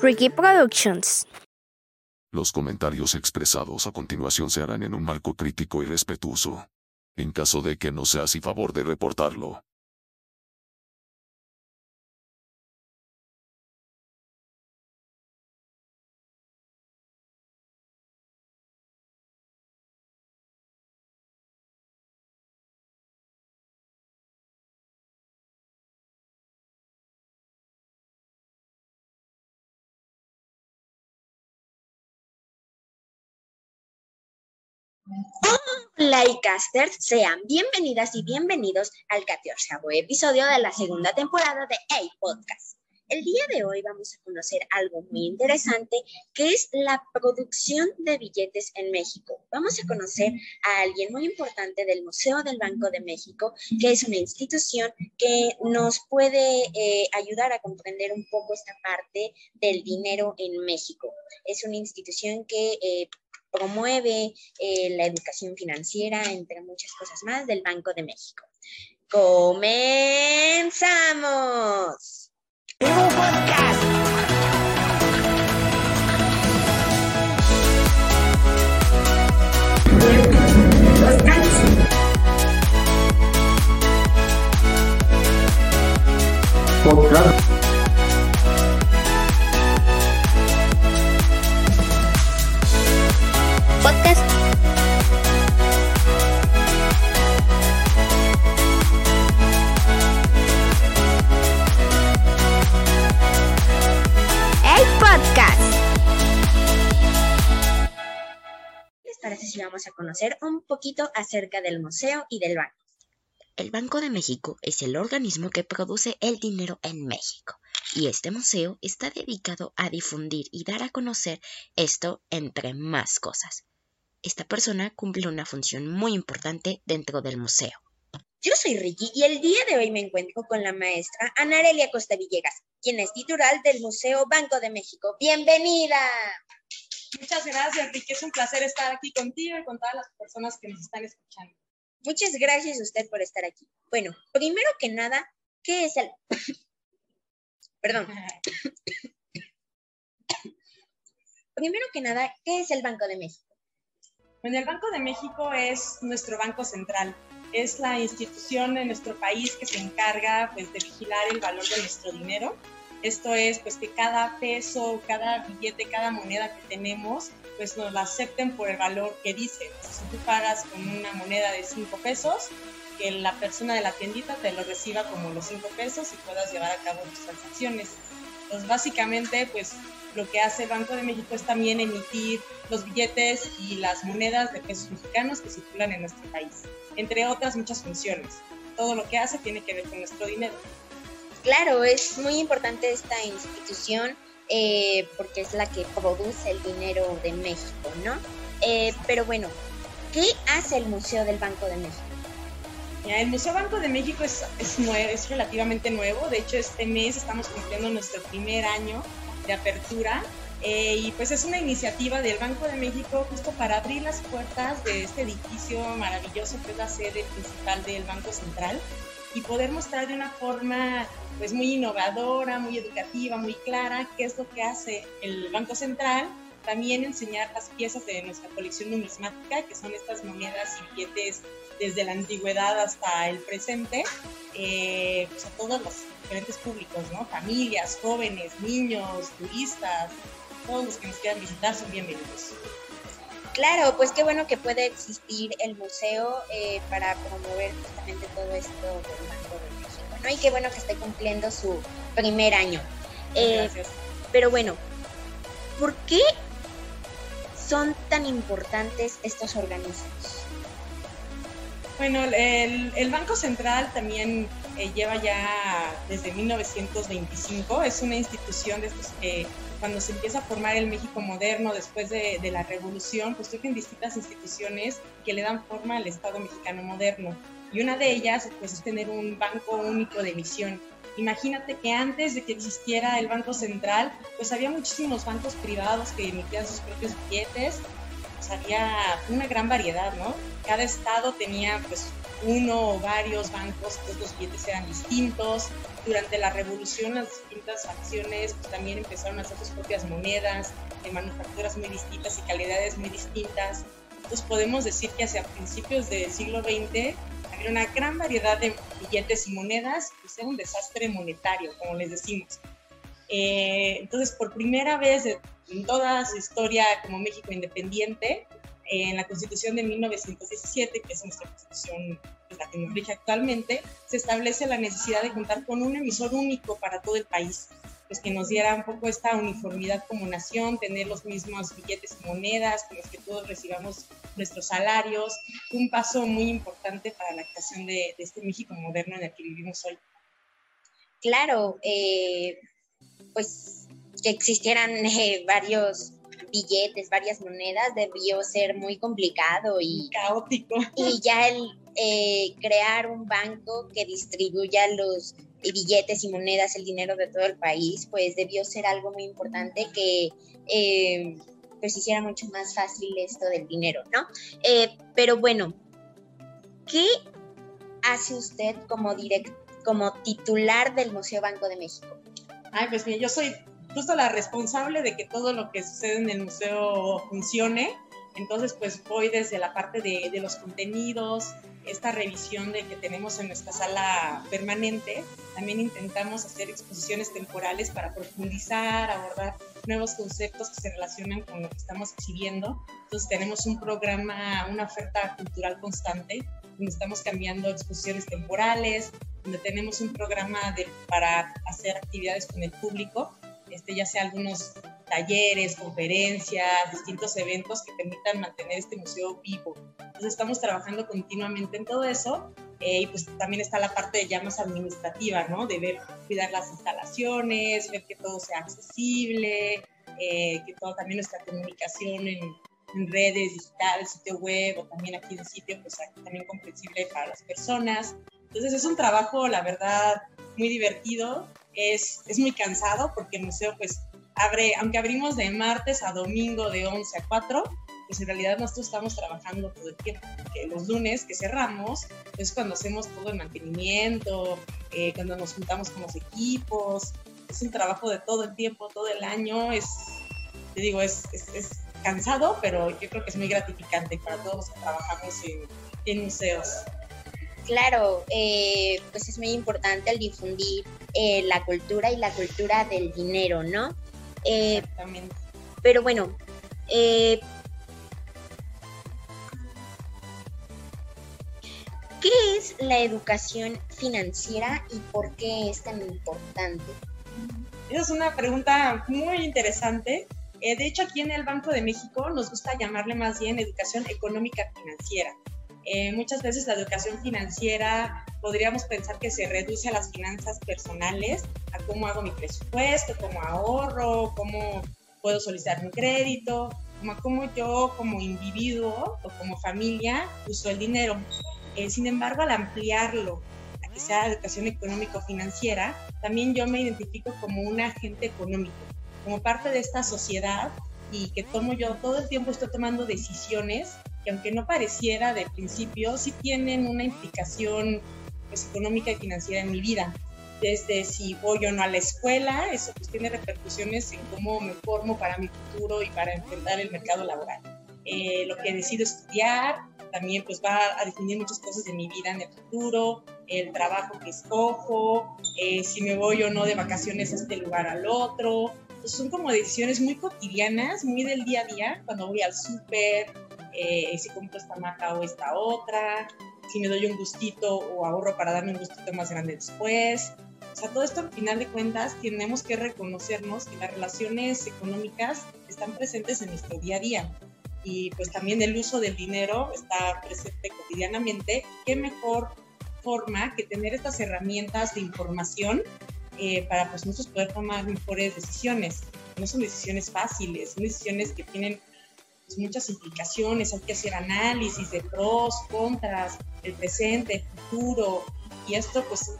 Ricky Productions. Los comentarios expresados a continuación se harán en un marco crítico y respetuoso. En caso de que no sea así favor de reportarlo. Hola casters, sean bienvenidas y bienvenidos al 14 episodio de la segunda temporada de A Podcast. El día de hoy vamos a conocer algo muy interesante que es la producción de billetes en México. Vamos a conocer a alguien muy importante del Museo del Banco de México, que es una institución que nos puede eh, ayudar a comprender un poco esta parte del dinero en México. Es una institución que eh, promueve eh, la educación financiera, entre muchas cosas más, del Banco de México. ¡Comenzamos! podcast! Parece si vamos a conocer un poquito acerca del museo y del banco? El Banco de México es el organismo que produce el dinero en México y este museo está dedicado a difundir y dar a conocer esto entre más cosas. Esta persona cumple una función muy importante dentro del museo. Yo soy Ricky y el día de hoy me encuentro con la maestra Anarelia Costa Villegas, quien es titular del Museo Banco de México. ¡Bienvenida! Muchas gracias, Ricky. Es un placer estar aquí contigo y con todas las personas que nos están escuchando. Muchas gracias a usted por estar aquí. Bueno, primero que nada, ¿qué es el... Perdón. Primero que nada, ¿qué es el Banco de México? Bueno, el Banco de México es nuestro banco central. Es la institución en nuestro país que se encarga pues, de vigilar el valor de nuestro dinero. Esto es pues que cada peso, cada billete, cada moneda que tenemos, pues nos la acepten por el valor que dice. Si tú pagas con una moneda de 5 pesos, que la persona de la tiendita te lo reciba como los 5 pesos y puedas llevar a cabo tus transacciones. Básicamente, pues lo que hace el Banco de México es también emitir los billetes y las monedas de pesos mexicanos que circulan en nuestro país, entre otras muchas funciones. Todo lo que hace tiene que ver con nuestro dinero. Claro, es muy importante esta institución eh, porque es la que produce el dinero de México, ¿no? Eh, pero bueno, ¿qué hace el Museo del Banco de México? El Museo Banco de México es, es, nuevo, es relativamente nuevo. De hecho, este mes estamos cumpliendo nuestro primer año de apertura. Eh, y pues es una iniciativa del Banco de México justo para abrir las puertas de este edificio maravilloso que es la sede principal del Banco Central y poder mostrar de una forma pues muy innovadora, muy educativa, muy clara qué es lo que hace el Banco Central. También enseñar las piezas de nuestra colección numismática, que son estas monedas y billetes desde la antigüedad hasta el presente, eh, pues a todos los diferentes públicos, ¿no? Familias, jóvenes, niños, turistas, todos los que nos quieran visitar son bienvenidos. Claro, pues qué bueno que puede existir el museo eh, para promover justamente todo esto del Banco de México, ¿no? Y qué bueno que esté cumpliendo su primer año. Eh, Gracias. pero bueno, ¿por qué son tan importantes estos organismos? Bueno, el, el Banco Central también eh, lleva ya desde 1925, es una institución de estos que cuando se empieza a formar el México moderno después de, la revolución, pues surgen distintas instituciones que le dan forma al Estado mexicano moderno. Y una de ellas pues, es tener un banco único de emisión. Imagínate que antes de que existiera el Banco Central, pues había muchísimos bancos privados que emitían sus propios billetes, pues había una gran variedad, ¿no? Cada estado tenía pues uno o varios bancos, pues los billetes eran distintos. Durante la revolución las distintas acciones pues, también empezaron a hacer sus propias monedas, de manufacturas muy distintas y calidades muy distintas. Entonces podemos decir que hacia principios del siglo XX había una gran variedad de billetes y monedas, pues era un desastre monetario, como les decimos. Eh, entonces, por primera vez en toda su historia como México independiente, en la Constitución de 1917, que es nuestra Constitución la que nos rige actualmente, se establece la necesidad de contar con un emisor único para todo el país, pues que nos diera un poco esta uniformidad como nación, tener los mismos billetes y monedas con los que todos recibamos nuestros salarios, un paso muy importante para la creación de, este México moderno en el que vivimos hoy. Claro, eh, pues que existieran eh, varios billetes, varias monedas, debió ser muy complicado y caótico. Y ya el eh, crear un banco que distribuya los billetes y monedas, el dinero de todo el país, pues debió ser algo muy importante que eh, pues hiciera mucho más fácil esto del dinero, ¿no? Eh, pero bueno, ¿qué hace usted como direct, como titular del Museo Banco de México? Ay, pues mira, yo soy justo la responsable de que todo lo que sucede en el museo funcione. Entonces, pues voy desde la parte de, de los contenidos, esta revisión de que tenemos en nuestra sala permanente. También intentamos hacer exposiciones temporales para profundizar, abordar nuevos conceptos que se relacionan con lo que estamos exhibiendo. Entonces tenemos un programa, una oferta cultural constante, donde estamos cambiando exposiciones temporales, donde tenemos un programa de, para hacer actividades con el público este, ya sea algunos talleres, conferencias, distintos eventos que permitan mantener este museo vivo. Entonces estamos trabajando continuamente en todo eso eh, y pues también está la parte ya más administrativa, ¿no? De ver, cuidar las instalaciones, ver que todo sea accesible, eh, que todo también nuestra comunicación en, en, redes digitales, sitio web o también aquí en el sitio, pues también comprensible para las personas. Entonces es un trabajo, la verdad, muy divertido es, es muy cansado porque el museo pues abre, aunque abrimos de martes a domingo de 11 a 4, pues en realidad nosotros estamos trabajando todo el tiempo, porque los lunes que cerramos es cuando hacemos todo el mantenimiento, eh, cuando nos juntamos con los equipos, es un trabajo de todo el tiempo, todo el año, es, te digo, es, es, cansado, pero yo creo que es muy gratificante para todos los que trabajamos en, en museos. Claro, eh, pues es muy importante el difundir eh, la cultura y la cultura del dinero, ¿no? Eh, Exactamente. Pero bueno, ¿qué es la educación financiera y por qué es tan importante? Esa es una pregunta muy interesante. de hecho, aquí en el Banco de México nos gusta llamarle más bien educación económica financiera eh, muchas veces la educación financiera podríamos pensar que se reduce a las finanzas personales, a cómo hago mi presupuesto, cómo ahorro, cómo puedo solicitar un crédito, como a cómo yo como individuo o como familia uso el dinero. Eh, sin embargo, al ampliarlo a que sea educación económico-financiera, también yo me identifico como un agente económico, como parte de esta sociedad y que tomo yo todo el tiempo estoy tomando decisiones que aunque no pareciera de principio, sí tienen una implicación pues, económica y financiera en mi vida. Desde si voy o no a la escuela, eso pues tiene repercusiones en cómo me formo para mi futuro y para enfrentar el mercado laboral. Eh, lo que decido estudiar también pues va a definir muchas cosas de mi vida en el futuro, el trabajo que escojo, eh, si me voy o no de vacaciones a este lugar al otro. Son como decisiones muy cotidianas, muy del día a día, cuando voy al súper, eh, si compro esta marca o esta otra, si me doy un gustito o ahorro para darme un gustito más grande después. O sea, todo esto al final de cuentas tenemos que reconocernos que las relaciones económicas están presentes en nuestro día a día y pues también el uso del dinero está presente cotidianamente. ¿Qué mejor forma que tener estas herramientas de información eh, para pues nosotros poder tomar mejores decisiones? No son decisiones fáciles, son decisiones que tienen pues, muchas implicaciones, hay que hacer análisis de pros, contras, el presente, el futuro, y esto pues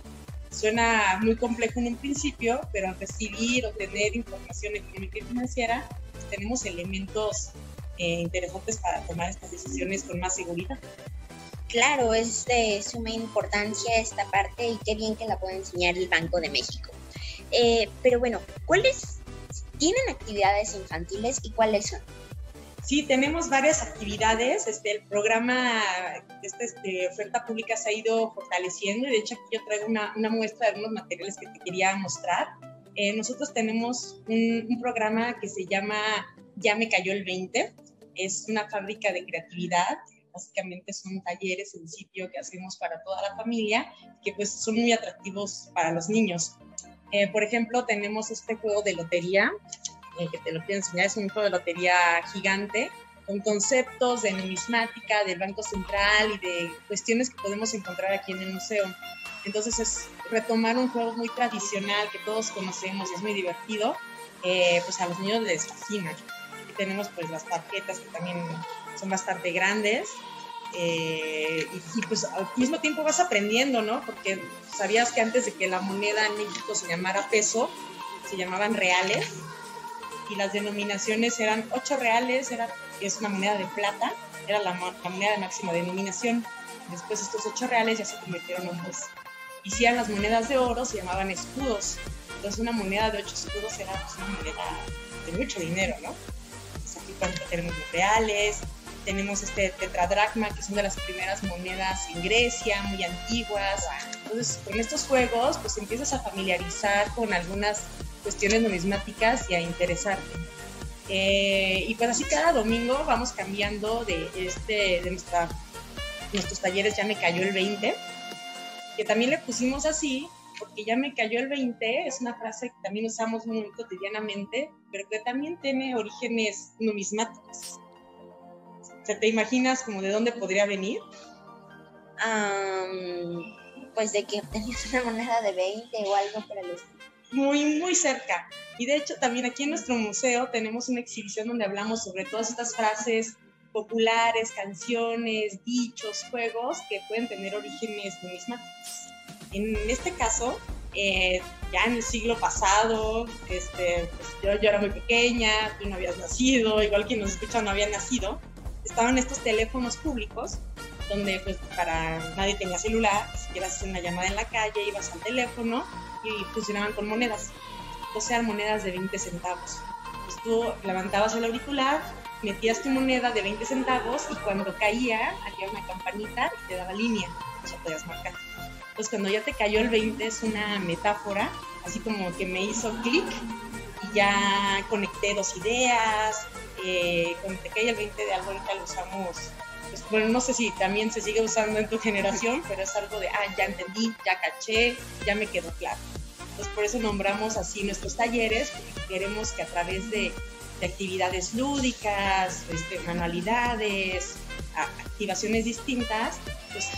suena muy complejo en un principio, pero al recibir o tener información económica y financiera, pues, tenemos elementos eh, interesantes para tomar estas decisiones con más seguridad. Claro, es de suma importancia esta parte y qué bien que la puede enseñar el Banco de México. Eh, pero bueno, ¿cuáles tienen actividades infantiles y cuáles son? Sí, tenemos varias actividades. Este, el programa este, de oferta pública se ha ido fortaleciendo de hecho aquí yo traigo una, una muestra de algunos materiales que te quería mostrar. Eh, nosotros tenemos un, un, programa que se llama Ya me cayó el 20. Es una fábrica de creatividad. Básicamente son talleres en sitio que hacemos para toda la familia que pues son muy atractivos para los niños. Eh, por ejemplo, tenemos este juego de lotería, eh, que te lo quiero enseñar, es un juego de lotería gigante, con conceptos de numismática, del Banco Central y de cuestiones que podemos encontrar aquí en el museo. Entonces es retomar un juego muy tradicional que todos conocemos y es muy divertido, eh, pues a los niños les fascina. Y tenemos pues las tarjetas que también son bastante grandes eh, y, pues al mismo tiempo vas aprendiendo, ¿no? Porque sabías que antes de que la moneda en México se llamara peso, se llamaban reales y las denominaciones eran 8 reales, era, es una moneda de plata, era la, moneda de máxima denominación. Después estos 8 reales ya se convirtieron en dos. Y si eran las monedas de oro, se llamaban escudos. Entonces una moneda de 8 escudos era pues, una moneda de mucho dinero, ¿no? Entonces aquí tenemos los reales, tenemos este tetradracma, que son de las primeras monedas en Grecia, muy antiguas. Entonces, con estos juegos, pues empiezas a familiarizar con algunas cuestiones numismáticas y a interesarte. Eh, y pues así cada domingo vamos cambiando de, este, de nuestros talleres, ya me cayó el 20, que también le pusimos así, porque ya me cayó el 20, es una frase que también usamos muy cotidianamente, pero que también tiene orígenes numismáticos te imaginas como de dónde podría venir? pues de que tenías una moneda de 20 o algo para los Muy, muy cerca. Y de hecho también aquí en nuestro museo tenemos una exhibición donde hablamos sobre todas estas frases populares, canciones, dichos, juegos que pueden tener orígenes numismáticos. En este caso, eh, ya en el siglo pasado, este, pues yo, yo, era muy pequeña, tú no habías nacido, igual quien nos escucha no había nacido, estaban estos teléfonos públicos donde pues para nadie tenía celular, si quieres hacer una llamada en la calle, ibas al teléfono y funcionaban con monedas, o sea, monedas de 20 centavos. Pues tú levantabas el auricular, metías tu moneda de 20 centavos y cuando caía, había una campanita y te daba línea, sea, podías marcar. Entonces cuando ya te cayó el 20 es una metáfora, así como que me hizo clic y ya conecté dos ideas, eh, cuando te cae el 20 de algo ahorita lo usamos, pues, bueno, no sé si también se sigue usando en tu generación, pero es algo de, ah, ya entendí, ya caché, ya me quedó claro. Entonces por eso nombramos así nuestros talleres, porque queremos que a través de, de actividades lúdicas, este, manualidades, activaciones distintas, pues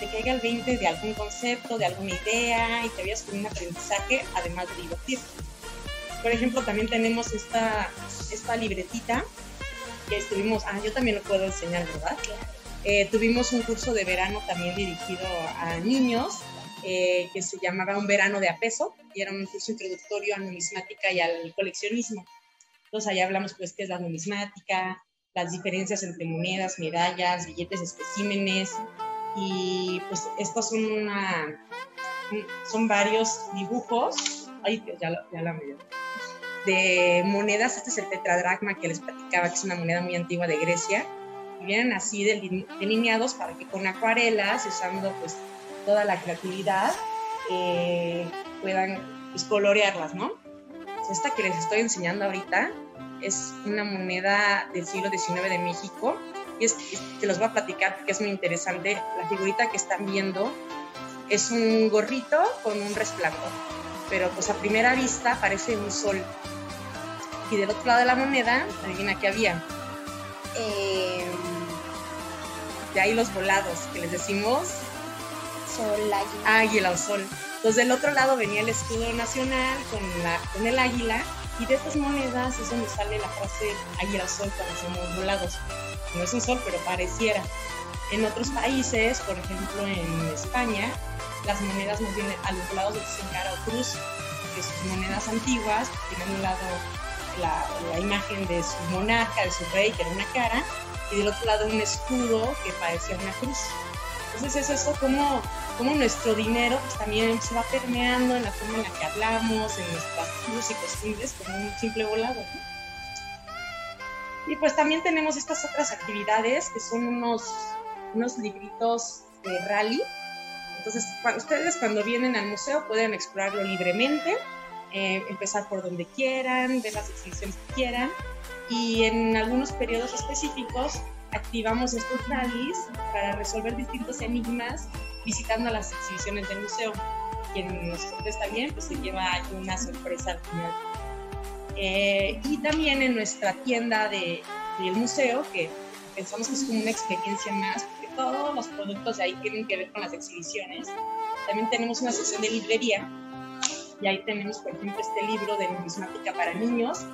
te caiga el 20 de algún concepto, de alguna idea y te veas con un aprendizaje, además de divertirte. Por ejemplo, también tenemos esta, esta libretita que estuvimos, ah, yo también lo puedo enseñar, ¿verdad? Eh, tuvimos un curso de verano también dirigido a niños eh, que se llamaba Un verano de apeso y era un curso introductorio a numismática y al coleccionismo. Entonces ahí hablamos pues qué es la numismática, las diferencias entre monedas, medallas, billetes, especímenes y pues estos son una, son varios dibujos. Ay, ya, ya la me de monedas, este es el tetradracma que les platicaba, que es una moneda muy antigua de Grecia, y vienen así delineados para que con acuarelas, usando pues toda la creatividad, eh, puedan pues, colorearlas, ¿no? Esta que les estoy enseñando ahorita es una moneda del siglo XIX de México, y es, que los voy a platicar porque es muy interesante. La figurita que están viendo es un gorrito con un resplandor, pero pues a primera vista parece un sol y del otro lado de la moneda, adivina qué había. Eh, de ahí los volados, que les decimos. Sol, águila. Águila o sol. Entonces del otro lado venía el escudo nacional con, la, con el águila. Y de estas monedas es donde sale la frase águila o sol cuando somos volados. No es un sol, pero pareciera. En otros países, por ejemplo en España, las monedas más bien a los lados dicen cara o cruz, porque sus monedas antiguas tienen un lado la, imagen de su monarca, de su rey, que era una cara, y del otro lado un escudo que parecía una cruz. Entonces es eso como, como nuestro dinero pues, también se va permeando en la forma en la que hablamos, en nuestras usos y costumbres, como un simple volado. Y pues también tenemos estas otras actividades que son unos, unos libritos de rally. Entonces, ustedes cuando vienen al museo pueden explorarlo libremente, eh, empezar por donde quieran, ver las exhibiciones que quieran y en algunos periodos específicos activamos estos rallies para resolver distintos enigmas visitando las exhibiciones del museo. Quien nos contesta bien, pues se lleva una sorpresa al final. Eh, y también en nuestra tienda de, del museo, que pensamos que es como una experiencia más, todos los productos de ahí tienen que ver con las exhibiciones. También tenemos una sección de librería y ahí tenemos, por ejemplo, este libro de numismática para niños,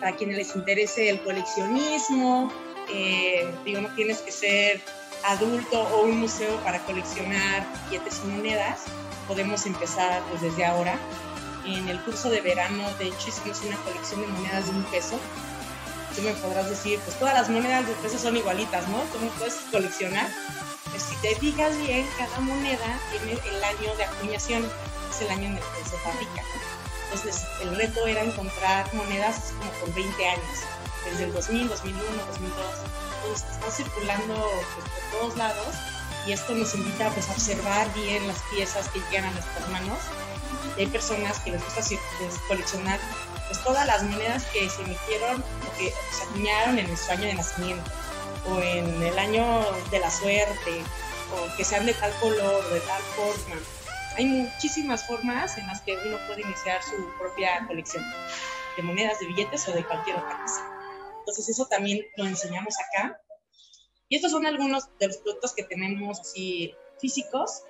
para quienes les interese el coleccionismo, eh, digo, no tienes que ser adulto o un museo para coleccionar billetes y monedas, podemos empezar pues, desde ahora. En el curso de verano, de hecho, hicimos una colección de monedas de un peso. Tú me podrás decir, pues todas las monedas de peso son igualitas, ¿no? ¿Cómo puedes coleccionar? Pues si te fijas bien, cada moneda tiene el año de acuñación, es el año en el que se fabrica. Entonces, el reto era encontrar monedas como por 20 años desde el 2000, 2001, 2002, pues, está circulando pues, por todos lados y esto nos invita pues, a observar bien las piezas que llegan a nuestras manos. hay personas que les gusta coleccionar pues, todas las monedas que se emitieron o que se acuñaron en nuestro año de nacimiento o en el año de la suerte o que sean de tal color, de tal forma. Hay muchísimas formas en las que uno puede iniciar su propia colección de monedas, de billetes o de cualquier otra cosa. Entonces eso también lo enseñamos acá. Y estos son algunos de los productos que tenemos así físicos.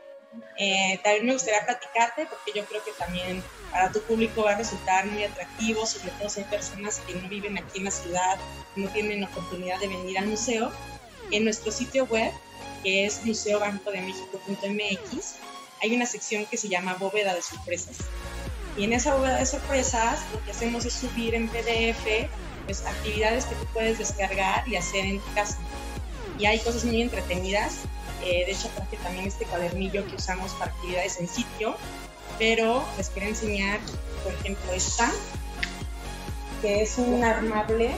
Eh, también me gustaría platicarte porque yo creo que también para tu público va a resultar muy atractivo, sobre todo si hay personas que no viven aquí en la ciudad, no tienen oportunidad de venir al museo. En nuestro sitio web, que es museobancodemexico.mx, hay una sección que se llama bóveda de sorpresas. Y en esa bóveda de sorpresas lo que hacemos es subir en PDF pues, actividades que tú puedes descargar y hacer en tu casa. Y hay cosas muy entretenidas. Eh, de hecho, traje también este cuadernillo que usamos para actividades en sitio. Pero les quiero enseñar, por ejemplo, esta, que es un armable,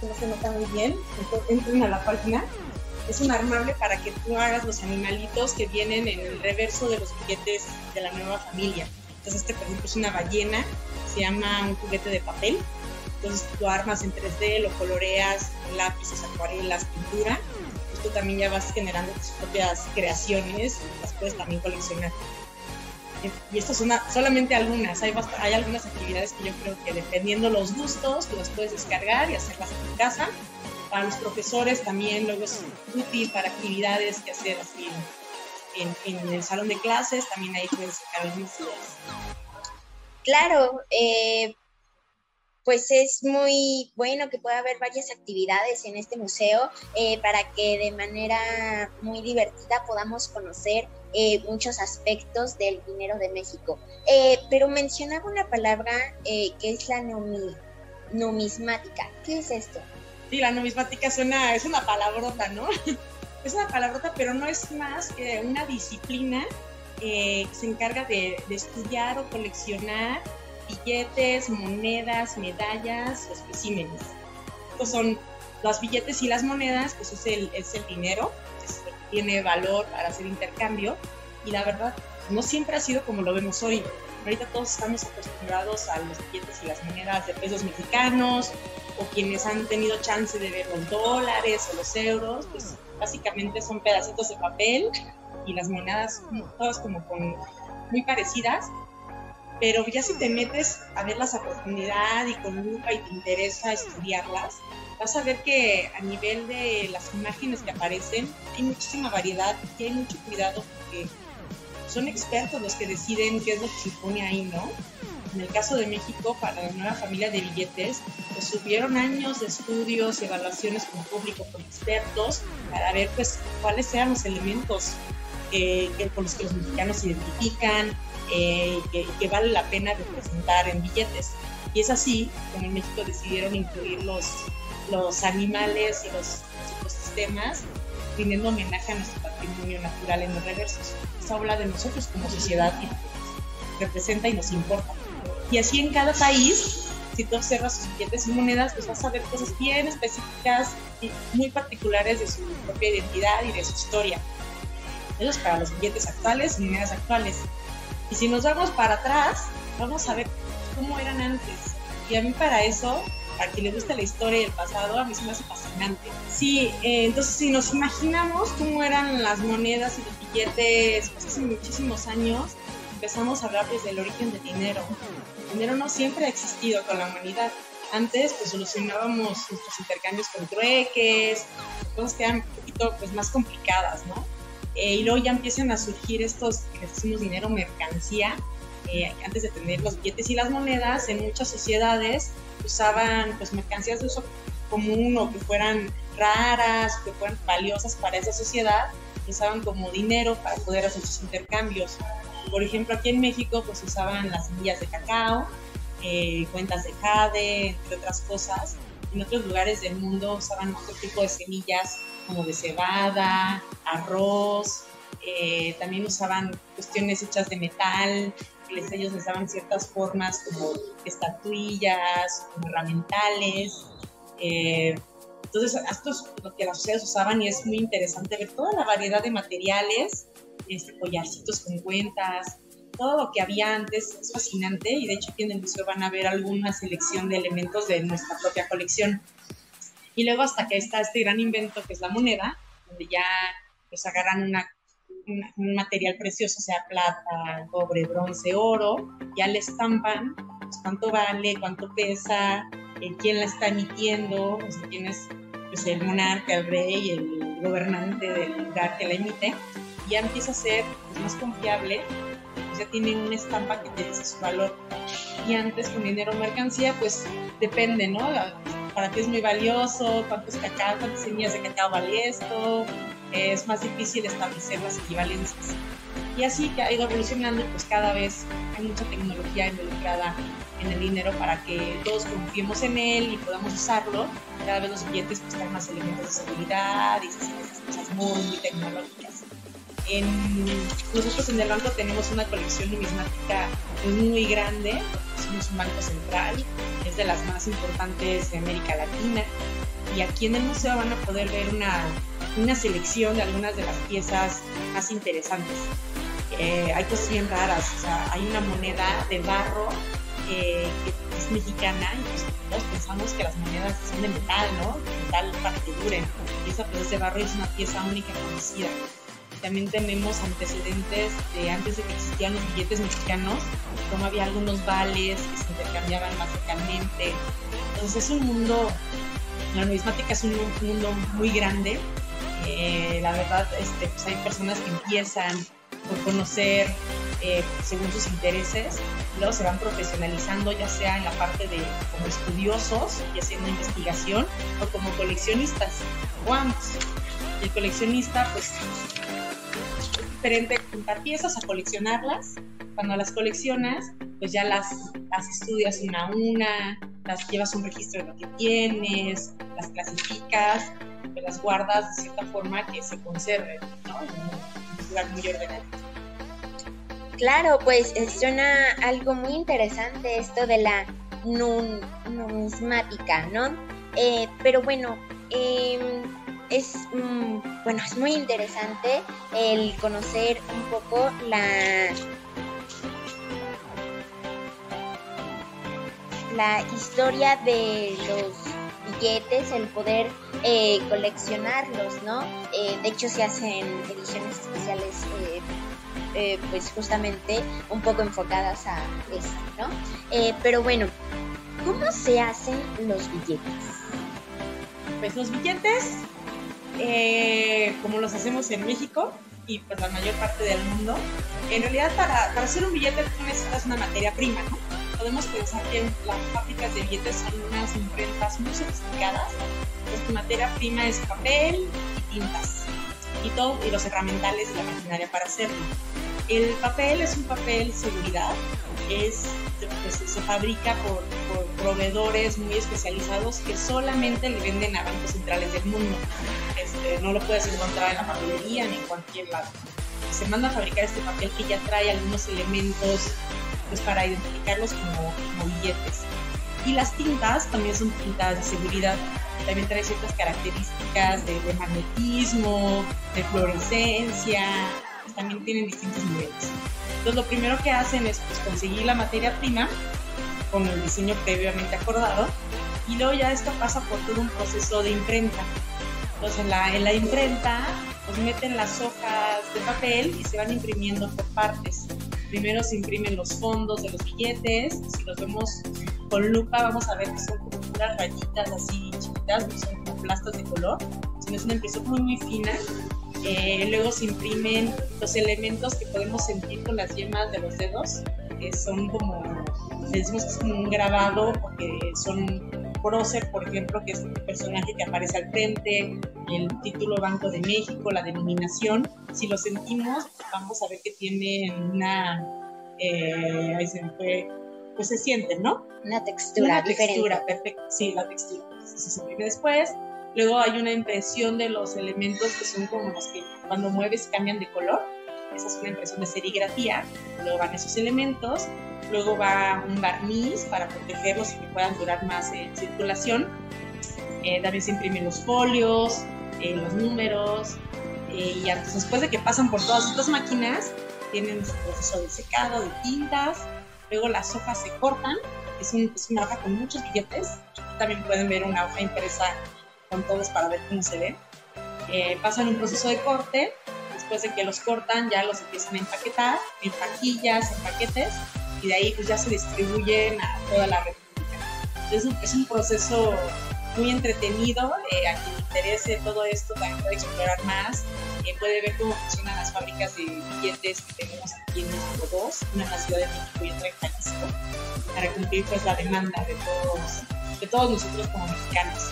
no se nota muy bien, entren a la página. Es un armable para que tú hagas los animalitos que vienen en el reverso de los juguetes de la nueva familia. Entonces, este, por ejemplo, es una ballena, se llama un juguete de papel entonces tú armas en 3D, lo coloreas lápices, acuarelas, pintura. Tú también ya vas generando tus propias creaciones, las puedes también coleccionar. Y estas son solamente algunas, hay, hay algunas actividades que yo creo que dependiendo los gustos, tú las puedes descargar y hacerlas en tu casa. Para los profesores también luego es útil para actividades que hacer así en, en, el salón de clases, también ahí puedes sacar algunas ideas. Claro, eh, pues es muy bueno que pueda haber varias actividades en este museo eh, para que de manera muy divertida podamos conocer eh, muchos aspectos del dinero de México. Eh, pero mencionaba una palabra que es la numismática. ¿Qué es esto? Sí, la numismática es una palabrota, ¿no? es una palabrota, pero no es más que una disciplina que se encarga de estudiar o coleccionar billetes, monedas, medallas, especímenes. Estos son los billetes y las monedas, pues es el, es el dinero, es tiene valor para hacer intercambio y la verdad no siempre ha sido como lo vemos hoy. Ahorita todos estamos acostumbrados a los billetes y las monedas de pesos mexicanos o quienes han tenido chance de ver los dólares o los euros, pues básicamente son pedacitos de papel y las monedas todas como con muy parecidas, pero ya si te metes a verlas a profundidad y con lupa y te interesa estudiarlas, vas a ver que a nivel de las imágenes que aparecen hay muchísima variedad y hay mucho cuidado porque son expertos los que deciden qué es lo que se pone ahí, ¿no? En el caso de México, para la nueva familia de billetes, pues tuvieron años de estudios y evaluaciones con público, con expertos, para ver pues cuáles eran los elementos eh, con los que los mexicanos se identifican, eh, que, vale la pena representar en billetes. Y es así como en México decidieron incluir los, los animales y los ecosistemas rindiendo homenaje a nuestro patrimonio natural en los reversos. Esto habla de nosotros como sociedad y representa y nos importa. Y así en cada país, si tú observas sus billetes y monedas, pues vas a ver cosas bien específicas y muy particulares de su propia identidad y de su historia. Eso es para los billetes actuales y monedas actuales. Y si nos vamos para atrás, vamos a ver cómo eran antes. Y a mí para eso, para quien le guste la historia y el pasado, a mí se me hace fascinante. Sí, eh, entonces si nos imaginamos cómo eran las monedas y los billetes pues hace muchísimos años, empezamos a hablar desde el origen del dinero. El dinero no siempre ha existido con la humanidad. Antes pues solucionábamos nuestros intercambios con trueques, cosas que eran un poquito pues, más complicadas, ¿no? Eh, y luego ya empiezan a surgir estos que decimos dinero mercancía, eh, antes de tener los billetes y las monedas, en muchas sociedades usaban pues mercancías de uso común o que fueran raras, que fueran valiosas para esa sociedad, usaban como dinero para poder hacer sus intercambios. Por ejemplo, aquí en México pues usaban las semillas de cacao, eh, cuentas de jade, entre otras cosas. En otros lugares del mundo usaban otro tipo de semillas como de cebada, arroz, eh, también usaban cuestiones hechas de metal, ellos les daban ciertas formas como estatuillas, como herramientales. Eh, entonces, esto es lo que las sociedades usaban y es muy interesante ver toda la variedad de materiales, este, collarcitos con cuentas, todo lo que había antes es fascinante y de hecho aquí en el museo van a ver alguna selección de elementos de nuestra propia colección. Y luego hasta que está este gran invento que es la moneda, donde ya pues agarran una un material precioso, sea plata, cobre, bronce, oro, ya le estampan pues, cuánto vale, cuánto pesa, eh, quién la está emitiendo, sea, quién es pues, el monarca, el rey, el gobernante del lugar que la emite, y ya empieza a ser pues, más confiable, pues, ya tiene una estampa que te dice su valor. Y antes con dinero mercancía, pues depende, ¿no? Para qué es muy valioso, cuántos cacao, cuántas semillas de cacao vale esto, es más difícil establecer las equivalencias. Y así que ha ido evolucionando, pues cada vez hay mucha tecnología involucrada en el dinero para que todos confiemos en él y podamos usarlo. Cada vez los billetes pues traen más elementos de seguridad y se hacen esas cosas muy, muy tecnológicas. Nosotros en el banco tenemos una colección numismática muy grande, somos un banco central, es de las más importantes de América Latina y aquí en el museo van a poder ver una una selección de algunas de las piezas más interesantes. Eh, hay cosas bien raras, o sea, hay una moneda de barro eh, que es mexicana y pues todos pensamos que las monedas son de metal, ¿no? metal para que duren. Y esa pues, de barro es una pieza única conocida. También tenemos antecedentes de antes de que existían los billetes mexicanos, como había algunos vales que se intercambiaban más localmente. Entonces es un mundo, la numismática es un mundo muy grande eh, la verdad, este, pues hay personas que empiezan por conocer eh, según sus intereses, luego se van profesionalizando ya sea en la parte de como estudiosos y haciendo investigación o como coleccionistas ambos. El coleccionista pues es diferente juntar piezas a coleccionarlas. Cuando las coleccionas pues ya las, las estudias una a una, las llevas un registro de lo que tienes, las clasificas las guardas de cierta forma que se conserven, ¿no? En un lugar muy ordenado. Claro, pues eh, suena algo muy interesante esto de la numismática, ¿no? Eh, pero bueno, em, es, mm, bueno, es muy interesante el conocer un poco la, la historia de los billetes, el poder eh, coleccionarlos, ¿no? Eh, de hecho se hacen ediciones especiales eh, pues justamente un poco enfocadas a esto, ¿no? pero bueno, ¿cómo se hacen los billetes? Pues los billetes, como los hacemos en México y pues la mayor parte del mundo, en realidad para, para hacer un billete tú necesitas una materia prima, ¿no? podemos pensar que las fábricas de billetes son unas imprentas muy sofisticadas. Pues tu materia prima es papel y tintas y todo y los herramientales y la maquinaria para hacerlo. El papel es un papel seguridad, es, pues, se fabrica por, proveedores muy especializados que solamente le venden a bancos centrales del mundo. Este, no lo puedes encontrar en la papelería ni en cualquier lado. Se manda a fabricar este papel que ya trae algunos elementos pues, para identificarlos como, como billetes. Y las tintas también son tintas de seguridad, también traen ciertas características de, de magnetismo, de fluorescencia, pues, también tienen distintos niveles. Entonces lo primero que hacen es pues, conseguir la materia prima con el diseño previamente acordado y luego ya esto pasa por todo un proceso de imprenta. Entonces en la, en la imprenta pues meten las hojas de papel y se van imprimiendo por partes. Primero se imprimen los fondos de los billetes, si los vemos con lupa vamos a ver que son como unas rayitas así chiquitas, no son como plastas de color, sino es una impresión muy muy fina. Eh, luego se imprimen los elementos que podemos sentir con las yemas de los dedos, que son como, decimos que es como un grabado, porque son prócer, por ejemplo, que es el personaje que aparece al frente, el título Banco de México, la denominación. Si lo sentimos, vamos a ver que tiene una, eh, ahí se fue, pues se siente, ¿no? Una textura Una textura, perfecto. Sí, la textura. Se imprime después. Luego hay una impresión de los elementos que son como los que cuando mueves cambian de color. Esa es una impresión de serigrafía. Luego van esos elementos. Luego va un barniz para protegerlos y que puedan durar más en circulación. Eh, también se imprimen los folios, eh, los números. eh, y antes, después de que pasan por todas estas máquinas, tienen su proceso de secado, de tintas. Luego las hojas se cortan. Es, un- es una hoja con muchos billetes. También pueden ver una hoja impresa con todos para ver cómo se ve. Eh, pasan un proceso de corte. Después de que los cortan, ya los empiezan a empaquetar en paquillas, en paquetes. Y de ahí pues ya se distribuyen a toda la República. Es un, es un proceso muy entretenido. eh, a quien le interese todo esto también puede explorar más. eh, puede ver cómo funcionan las fábricas de billetes que tenemos aquí en México dos, una en la Ciudad de México y otra en Jalisco, para cumplir pues la demanda de todos, de todos nosotros como mexicanos.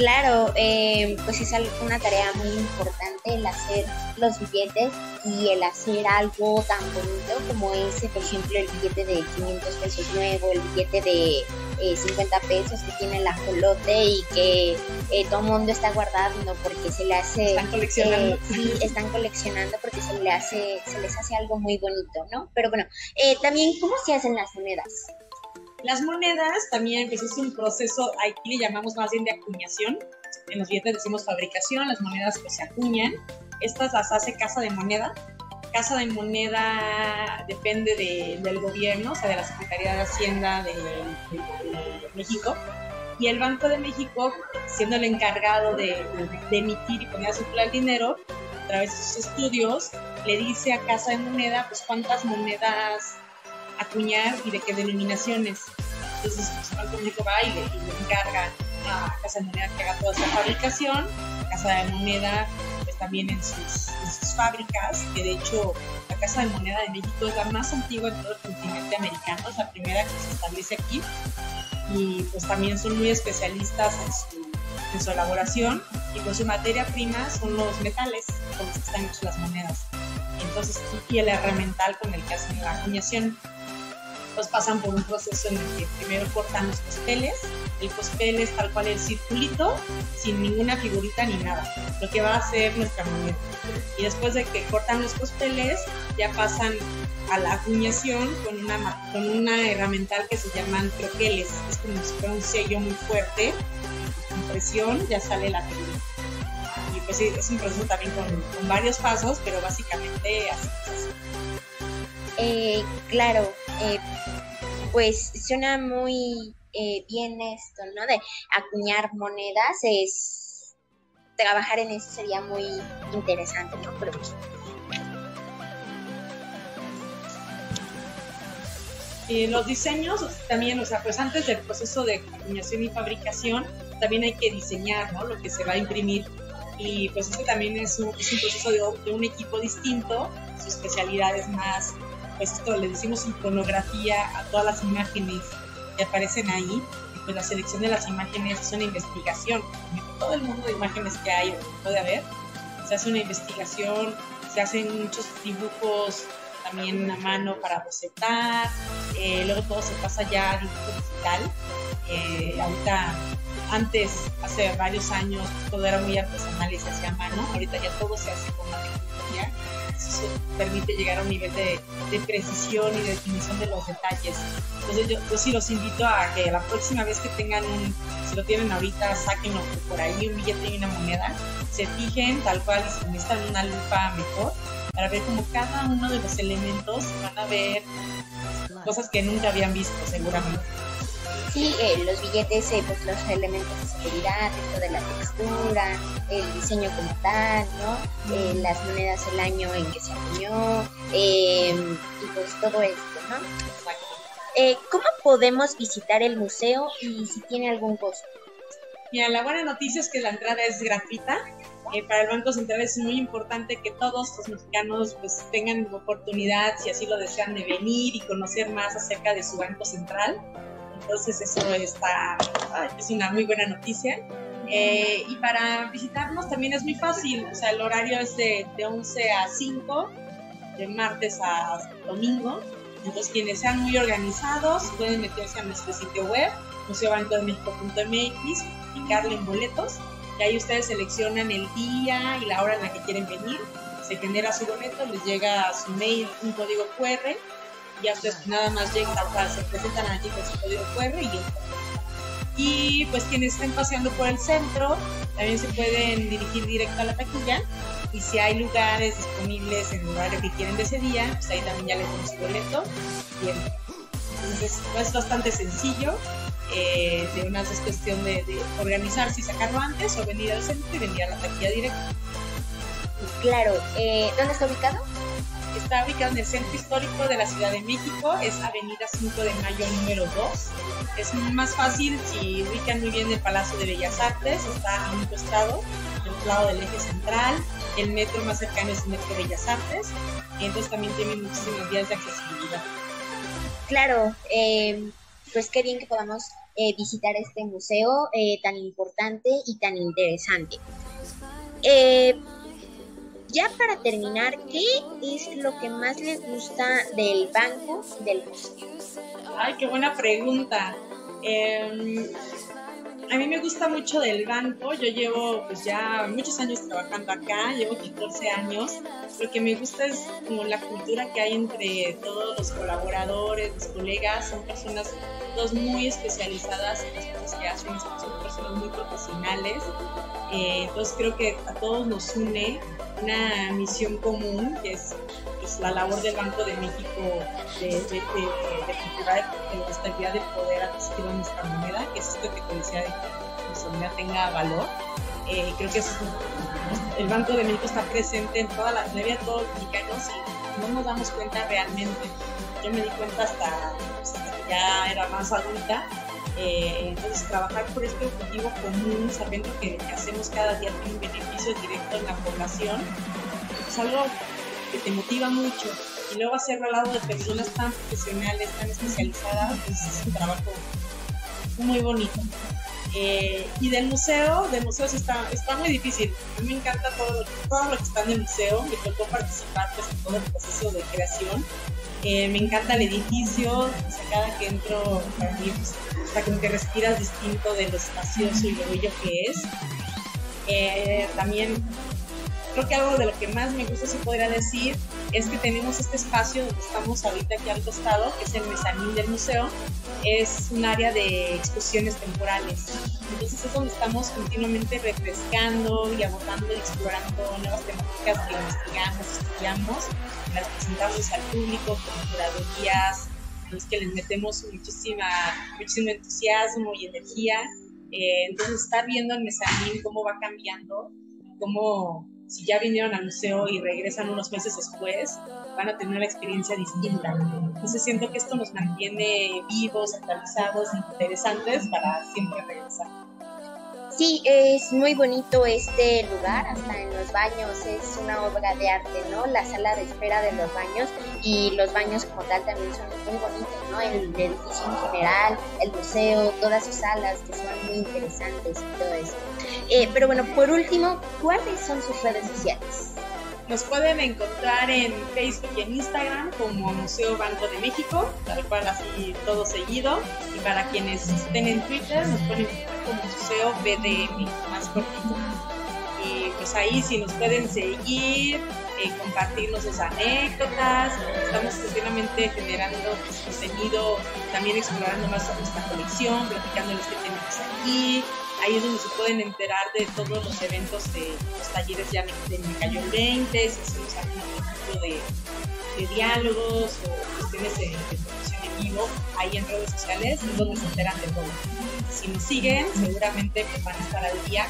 Claro, eh, pues es una tarea muy importante el hacer los billetes y el hacer algo tan bonito como ese, por ejemplo, el billete de 500 pesos nuevo, el billete de eh, 50 pesos que tiene el ajolote y que eh, todo el mundo está guardando porque se le hace... Están coleccionando. eh, sí, están coleccionando porque se, le hace, se les hace algo muy bonito, ¿no? Pero bueno, eh, también, ¿cómo se hacen las monedas? Las monedas también, pues es un proceso, aquí le llamamos más bien de acuñación. En los billetes decimos fabricación, las monedas pues se acuñan. Estas las hace Casa de Moneda. Casa de Moneda depende de- del gobierno, o sea, de la Secretaría de Hacienda de, México. Y el Banco de México, siendo el encargado de, de emitir y poner a circular el dinero, a través de sus estudios, le dice a Casa de Moneda pues cuántas monedas acuñar y de qué denominaciones. Entonces, pues, el de México va y le, y le encarga a Casa de Moneda que haga toda esa fabricación. Casa de Moneda, pues también en sus, en sus fábricas, que de hecho la Casa de Moneda de México es la más antigua en todo el continente americano, es la primera que se establece aquí. Y pues también son muy especialistas en su, en su elaboración y pues su materia prima son los metales con los que están hechas las monedas. Entonces, y el herramental con el que hacen la acuñación pues pasan por un proceso en el que primero cortan los cospeles, el cospel es tal cual el circulito, sin ninguna figurita ni nada, lo que va a hacer nuestra moneda. Y después de que cortan los cospeles, ya pasan a la acuñación con una, con una herramental que se llaman troqueles, es como si fuera un sello muy fuerte, con presión ya sale la figura. Y pues es un proceso también con, con varios pasos, pero básicamente así se hace. Eh, claro, eh, pues suena muy eh, bien esto, ¿no? De acuñar monedas, es trabajar en eso sería muy interesante, ¿no? Pero pues, los diseños también, o sea, pues antes del proceso de acuñación y fabricación, también hay que diseñar, ¿no? Lo que se va a imprimir. Y pues este también es un, es un proceso de un equipo distinto, su especialidad es más, pues esto le decimos iconografía a todas las imágenes que aparecen ahí. Y pues la selección de las imágenes es una investigación. Todo el mundo de imágenes que hay puede haber, se hace una investigación, se hacen muchos dibujos también a mano para bocetar, eh, luego todo se pasa ya a digital. Eh, ahorita, antes, hace varios años, todo era muy artesanal y se hacía a mano, ahorita ya todo se hace con la Eso permite llegar a un nivel de, de precisión y de definición de los detalles. Entonces yo, yo sí los invito a que la próxima vez que tengan un, si lo tienen ahorita, sáquenlo por ahí, un billete y una moneda, se fijen tal cual y si necesitan una lupa mejor, para ver como cada uno de los elementos van a ver cosas que nunca habían visto seguramente. Sí, eh, los billetes, eh, pues los elementos de seguridad, esto de la textura, el diseño como tal, ¿no? Eh, las monedas, el año en que se acuñó, eh, y pues todo esto, ¿no? Eh, ¿Cómo podemos visitar el museo y si tiene algún costo? Mira, la buena noticia es que la entrada es gratuita. Eh, para el Banco Central es muy importante que todos los mexicanos pues tengan oportunidad, si así lo desean, de venir y conocer más acerca de su Banco Central. Entonces eso está, es una muy buena noticia. Eh, y para visitarnos también es muy fácil, o sea, el horario es de, de 11 a 5, de martes a domingo. Entonces quienes sean muy organizados pueden meterse a nuestro sitio web, museobancodemexico.mx, picarle en boletos y ahí ustedes seleccionan el día y la hora en la que quieren venir. Se genera su boleto, les llega a su mail un código QR ya ustedes nada más llegan, tal cual, se presentan allí con su código QR y. Y pues quienes estén paseando por el centro también se pueden dirigir directo a la taquilla y si hay lugares disponibles en el horario que quieren de ese día, pues ahí también ya les damos su boleto entran. Entonces es bastante sencillo, eh, de una es cuestión de, de organizarse y sacarlo antes o venir al centro y venir a la taquilla directa. Claro, eh, ¿dónde está ubicado? Ubicado en el centro histórico de la Ciudad de México, es Avenida 5 de Mayo número 2. Es más fácil si ubican muy bien el Palacio de Bellas Artes, está a un costado, del lado del eje central. El metro más cercano es el Metro Bellas Artes, entonces también tiene muchísimas vías de accesibilidad. Claro, eh, pues qué bien que podamos eh, visitar este museo eh, tan importante y tan interesante. Eh, ya para terminar, ¿qué es lo que más les gusta del banco del museo? Ay, qué buena pregunta. Eh, a mí me gusta mucho del banco. Yo llevo pues ya muchos años trabajando acá, llevo 14 años. Lo que me gusta es como la cultura que hay entre todos los colaboradores, los colegas. Son personas todos muy especializadas en las cosas que hacen, son personas muy profesionales. Eh, entonces creo que a todos nos une una misión común, que es pues, la labor del Banco de México de, de, de la estabilidad del poder adquisitivo de nuestra moneda, que es esto que te decía de que nuestra moneda tenga valor. Eh, creo que es, el Banco de México está presente en toda la mayoría de todos los mexicanos y no nos damos cuenta realmente. Yo me di cuenta hasta, pues, hasta que ya era más adulta. Eh, entonces, trabajar por este objetivo común, sabiendo que que hacemos cada día tiene un beneficio directo en la población, es algo que te motiva mucho. Y luego hacerlo al lado de personas tan profesionales, tan especializadas, pues es un trabajo muy bonito. Eh, y del museo, del museo sí está, está muy difícil. A mí me encanta todo, todo lo que está en el museo. Me tocó participar pues, en todo el proceso de creación. Eh, me encanta el edificio. O sea, cada que entro, para mí, pues, está como que respiras distinto de lo espacioso y lo bello que es. Eh, también creo que algo de lo que más me gusta, se podría decir, es que tenemos este espacio donde estamos ahorita aquí al costado, que es el mezanín del museo, es un área de exposiciones temporales. Entonces es donde estamos continuamente refrescando y abordando y explorando nuevas temáticas que investigamos, estudiamos, las presentamos al público con curadurías, los que les metemos muchísima, muchísimo entusiasmo y energía. Eh, entonces estar viendo el mezanín cómo va cambiando, cómo si ya vinieron al museo y regresan unos meses después, van a tener una experiencia distinta. Entonces siento que esto nos mantiene vivos, actualizados, interesantes para siempre regresar. Sí, es muy bonito este lugar, hasta en los baños es una obra de arte, ¿no? La sala de espera de los baños y los baños como tal también son muy bonitos, ¿no? El, edificio en general, el museo, todas sus salas que son muy interesantes y todo eso. Eh, pero bueno, por último, ¿cuáles son sus redes sociales? Nos pueden encontrar en Facebook y en Instagram como Museo Banco de México, tal cual así todo seguido. Y para quienes estén en Twitter, nos pueden encontrar como Museo BDM, más cortito. Y pues ahí si nos pueden seguir, eh, compartirnos sus anécdotas. Estamos continuamente generando contenido, también explorando más nuestra colección, platicándoles qué tenemos aquí, ahí es donde se pueden enterar de todos los eventos de los talleres ya de Me Cayó 20, si hacemos algún tipo de, de, diálogos o cuestiones de, de producción en vivo, ahí en redes sociales es donde se enteran de todo. Si nos siguen, seguramente pues, van a estar al día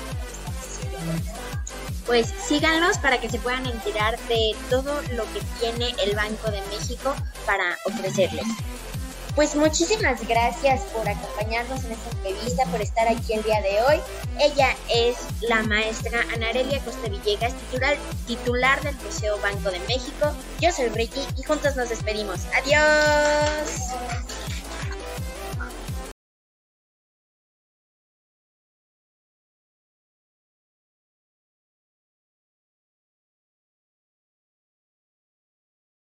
pues síganlos para que se puedan enterar de todo lo que tiene el Banco de México para ofrecerles. Pues muchísimas gracias por acompañarnos en esta entrevista, por estar aquí el día de hoy. Ella es la maestra Anarelia Costa Villegas, titular, titular del Museo Banco de México. Yo soy Ricky y juntos nos despedimos. Adiós.